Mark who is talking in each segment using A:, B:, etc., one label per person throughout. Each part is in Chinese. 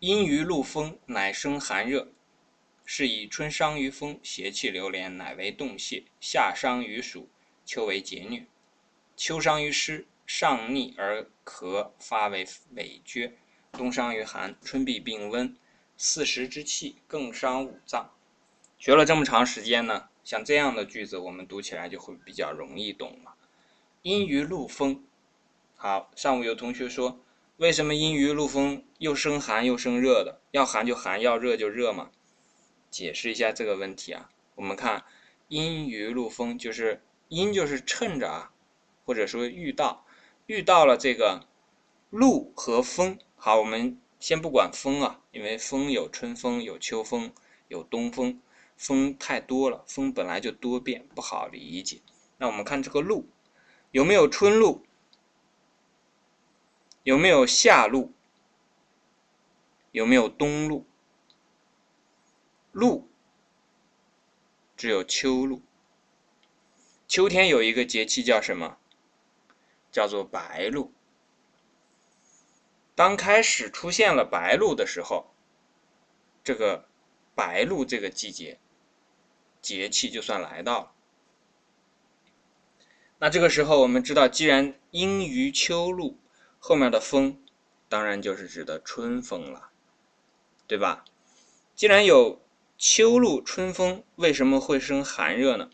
A: 阴于露风，乃生寒热。是以春伤于风，邪气流连，乃为冻泄；夏伤于暑，秋为节疟；秋伤于湿，上逆而咳，发为痿厥；冬伤于寒，春必病温。四时之气更伤五脏。学了这么长时间呢，像这样的句子，我们读起来就会比较容易懂了。阴于露风，好，上午有同学说，为什么阴于露风又生寒又生热的？要寒就寒，要热就热嘛？解释一下这个问题啊，我们看阴于露风，就是阴就是趁着啊，或者说遇到遇到了这个露和风。好，我们先不管风啊，因为风有春风、有秋风、有东风，风太多了，风本来就多变，不好理解。那我们看这个露，有没有春露？有没有夏露？有没有冬露？露只有秋露。秋天有一个节气叫什么？叫做白露。当开始出现了白露的时候，这个白露这个季节节气就算来到了。那这个时候我们知道，既然阴于秋露，后面的风当然就是指的春风了，对吧？既然有秋露春风为什么会生寒热呢？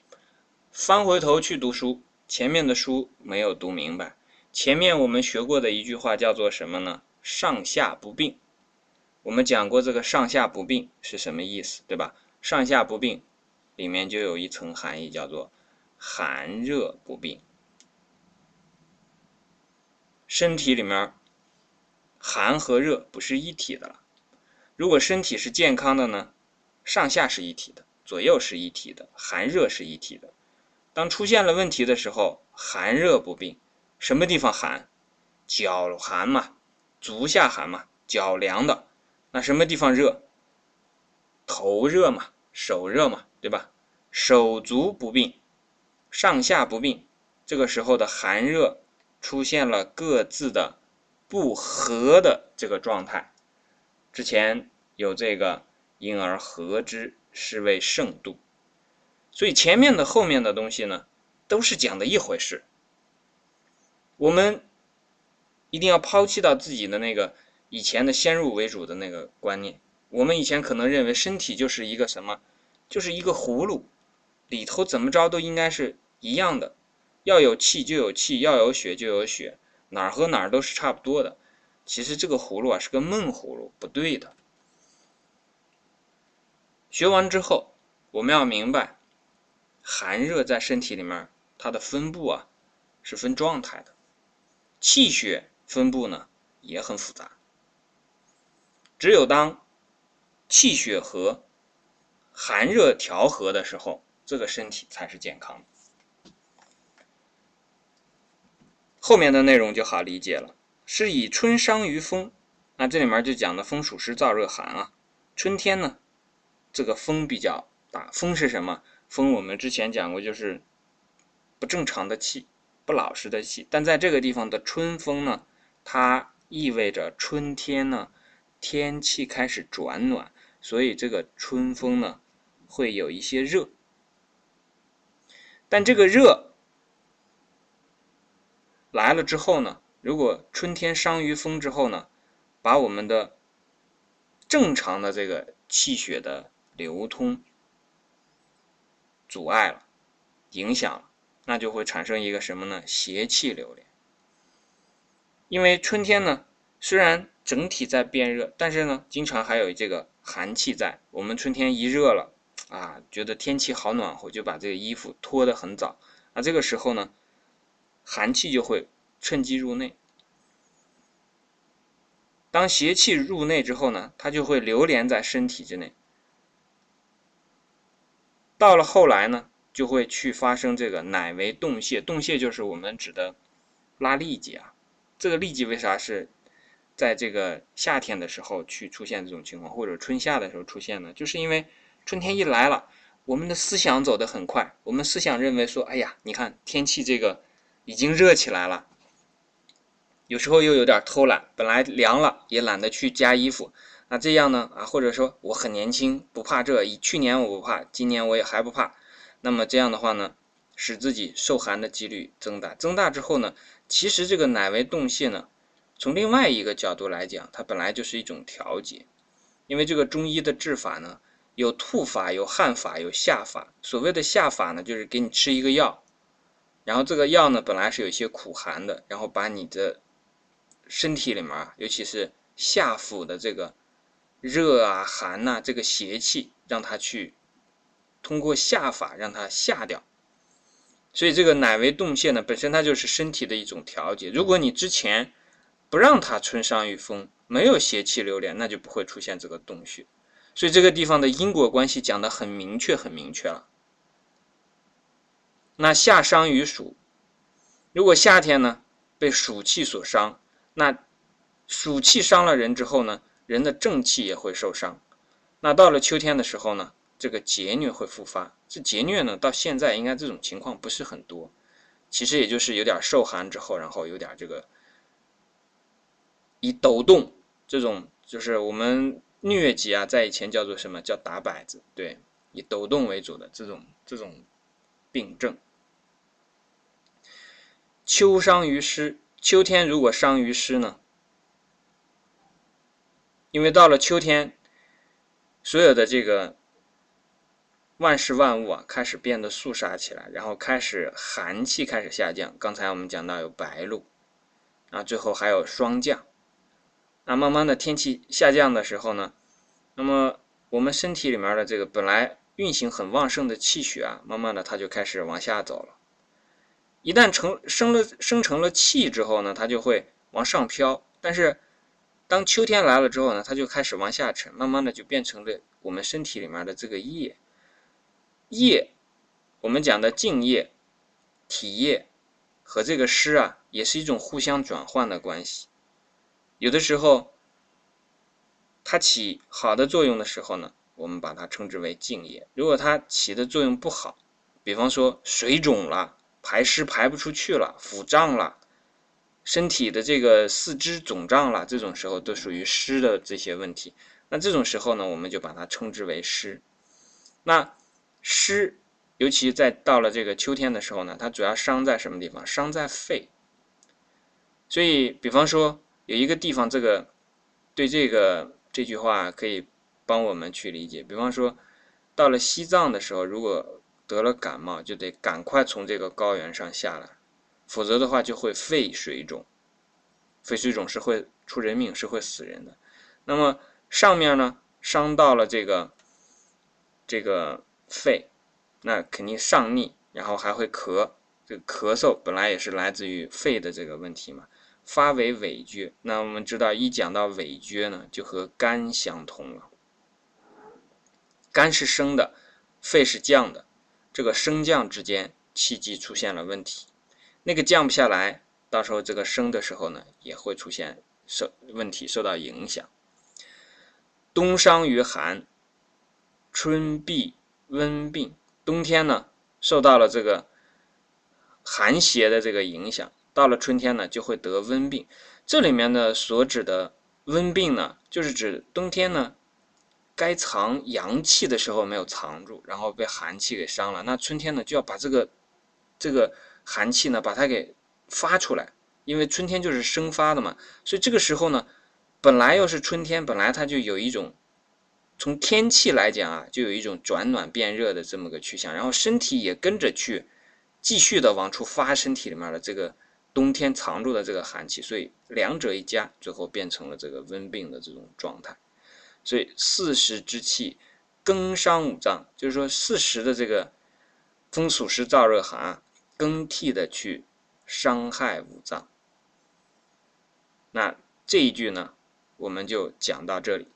A: 翻回头去读书，前面的书没有读明白。前面我们学过的一句话叫做什么呢？上下不并。我们讲过这个上下不并是什么意思，对吧？上下不并里面就有一层含义，叫做寒热不并。身体里面寒和热不是一体的了。如果身体是健康的呢？上下是一体的，左右是一体的，寒热是一体的。当出现了问题的时候，寒热不并，什么地方寒？脚寒嘛，足下寒嘛，脚凉的。那什么地方热？头热嘛，手热嘛，对吧？手足不并，上下不并，这个时候的寒热出现了各自的不和的这个状态。之前有这个。因而合之，是谓圣度。所以前面的、后面的东西呢，都是讲的一回事。我们一定要抛弃到自己的那个以前的先入为主的那个观念。我们以前可能认为身体就是一个什么，就是一个葫芦，里头怎么着都应该是一样的，要有气就有气，要有血就有血，哪儿和哪儿都是差不多的。其实这个葫芦啊是个闷葫芦，不对的。学完之后，我们要明白，寒热在身体里面它的分布啊是分状态的，气血分布呢也很复杂。只有当气血和、寒热调和的时候，这个身体才是健康的。后面的内容就好理解了，是以春伤于风，那这里面就讲的风属湿燥热寒啊，春天呢。这个风比较大，风是什么？风我们之前讲过，就是不正常的气，不老实的气。但在这个地方的春风呢，它意味着春天呢，天气开始转暖，所以这个春风呢，会有一些热。但这个热来了之后呢，如果春天伤于风之后呢，把我们的正常的这个气血的流通阻碍了，影响了，那就会产生一个什么呢？邪气流连。因为春天呢，虽然整体在变热，但是呢，经常还有这个寒气在。我们春天一热了啊，觉得天气好暖和，就把这个衣服脱得很早。那这个时候呢，寒气就会趁机入内。当邪气入内之后呢，它就会流连在身体之内。到了后来呢，就会去发生这个乃为冻泄。冻泄就是我们指的拉痢疾啊。这个痢疾为啥是在这个夏天的时候去出现这种情况，或者春夏的时候出现呢？就是因为春天一来了，我们的思想走得很快，我们思想认为说，哎呀，你看天气这个已经热起来了，有时候又有点偷懒，本来凉了也懒得去加衣服那这样呢啊，或者说我很年轻，不怕这，以去年我不怕，今年我也还不怕。那么这样的话呢，使自己受寒的几率增大，增大之后呢，其实这个乃为动泻呢，从另外一个角度来讲，它本来就是一种调节，因为这个中医的治法呢，有吐法，有汗法，有下法。所谓的下法呢，就是给你吃一个药，然后这个药呢本来是有一些苦寒的，然后把你的身体里面啊，尤其是下腹的这个热啊、寒呐，这个邪气，让它去。通过下法让它下掉，所以这个乃为动泻呢，本身它就是身体的一种调节。如果你之前不让它春伤于风，没有邪气流连，那就不会出现这个动血。所以这个地方的因果关系讲的很明确，很明确了。那夏伤于暑，如果夏天呢被暑气所伤，那暑气伤了人之后呢，人的正气也会受伤。那到了秋天的时候呢？这个结疟会复发，这结疟呢，到现在应该这种情况不是很多，其实也就是有点受寒之后，然后有点这个以抖动这种，就是我们疟疾啊，在以前叫做什么叫打摆子，对，以抖动为主的这种这种病症。秋伤于湿，秋天如果伤于湿呢，因为到了秋天，所有的这个。万事万物啊，开始变得肃杀起来，然后开始寒气开始下降。刚才我们讲到有白露，啊，最后还有霜降。那慢慢的天气下降的时候呢，那么我们身体里面的这个本来运行很旺盛的气血啊，慢慢的它就开始往下走了。一旦成生了生成了气之后呢，它就会往上飘。但是当秋天来了之后呢，它就开始往下沉，慢慢的就变成了我们身体里面的这个液。液，我们讲的静液、体液和这个湿啊，也是一种互相转换的关系。有的时候它起好的作用的时候呢，我们把它称之为静液；如果它起的作用不好，比方说水肿了、排湿排不出去了、腹胀了、身体的这个四肢肿胀了，这种时候都属于湿的这些问题。那这种时候呢，我们就把它称之为湿。那湿，尤其在到了这个秋天的时候呢，它主要伤在什么地方？伤在肺。所以，比方说有一个地方，这个对这个这句话可以帮我们去理解。比方说，到了西藏的时候，如果得了感冒，就得赶快从这个高原上下来，否则的话就会肺水肿。肺水肿是会出人命，是会死人的。那么上面呢，伤到了这个这个。肺，那肯定上逆，然后还会咳。这个咳嗽本来也是来自于肺的这个问题嘛，发为痿厥。那我们知道，一讲到痿厥呢，就和肝相通了。肝是升的，肺是降的，这个升降之间气机出现了问题，那个降不下来，到时候这个升的时候呢，也会出现受问题，受到影响。冬伤于寒，春必。温病，冬天呢受到了这个寒邪的这个影响，到了春天呢就会得温病。这里面呢所指的温病呢，就是指冬天呢该藏阳气的时候没有藏住，然后被寒气给伤了。那春天呢就要把这个这个寒气呢把它给发出来，因为春天就是生发的嘛。所以这个时候呢，本来又是春天，本来它就有一种。从天气来讲啊，就有一种转暖变热的这么个趋向，然后身体也跟着去继续的往出发，身体里面的这个冬天藏住的这个寒气，所以两者一加，最后变成了这个温病的这种状态。所以四时之气更伤五脏，就是说四时的这个风暑湿燥热寒啊，更替的去伤害五脏。那这一句呢，我们就讲到这里。